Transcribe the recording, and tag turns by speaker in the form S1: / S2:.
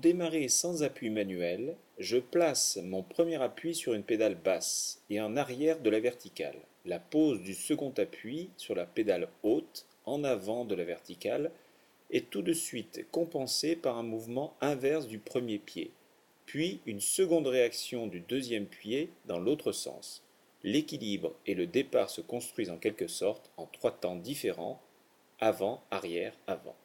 S1: démarrer sans appui manuel, je place mon premier appui sur une pédale basse et en arrière de la verticale. La pose du second appui sur la pédale haute en avant de la verticale est tout de suite compensée par un mouvement inverse du premier pied, puis une seconde réaction du deuxième pied dans l'autre sens. L'équilibre et le départ se construisent en quelque sorte en trois temps différents, avant, arrière, avant.